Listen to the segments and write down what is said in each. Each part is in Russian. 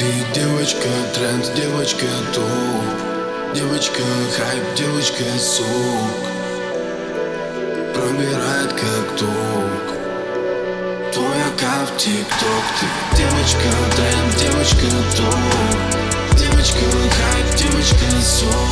Ты девочка тренд, девочка топ. Девочка хайп, девочка сок. Пробирает как ток. Твой аккаунт тик-ток. Ты девочка тренд, девочка топ. Девочка хайп, девочка сок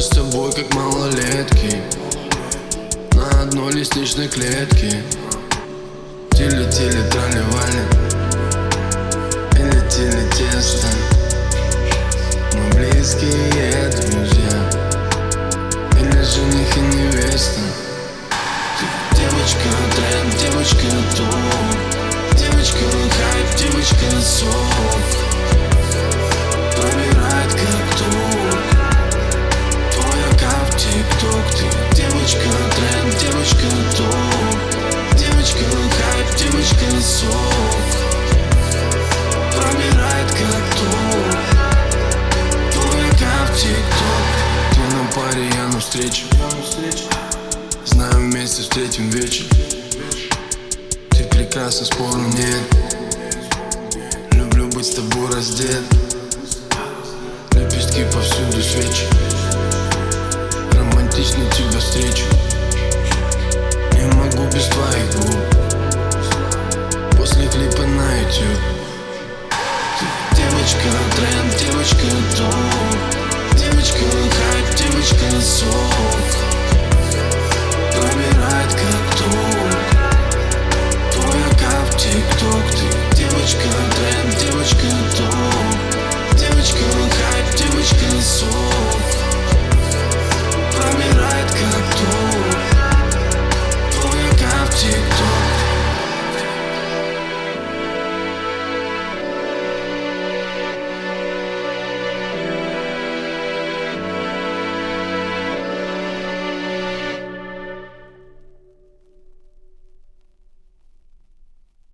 с тобой как малолетки. На одной лестничной клетке. Тили-тили тролливали И летели тесто. Мы близкие друзья. Или жених и невеста. Ты девочка тренд, девочка топ. Девочка хайп, девочка сок Ты прекрасна, спору нет Люблю быть с тобой раздет. Лепестки повсюду свечи. Романтично тебя встречу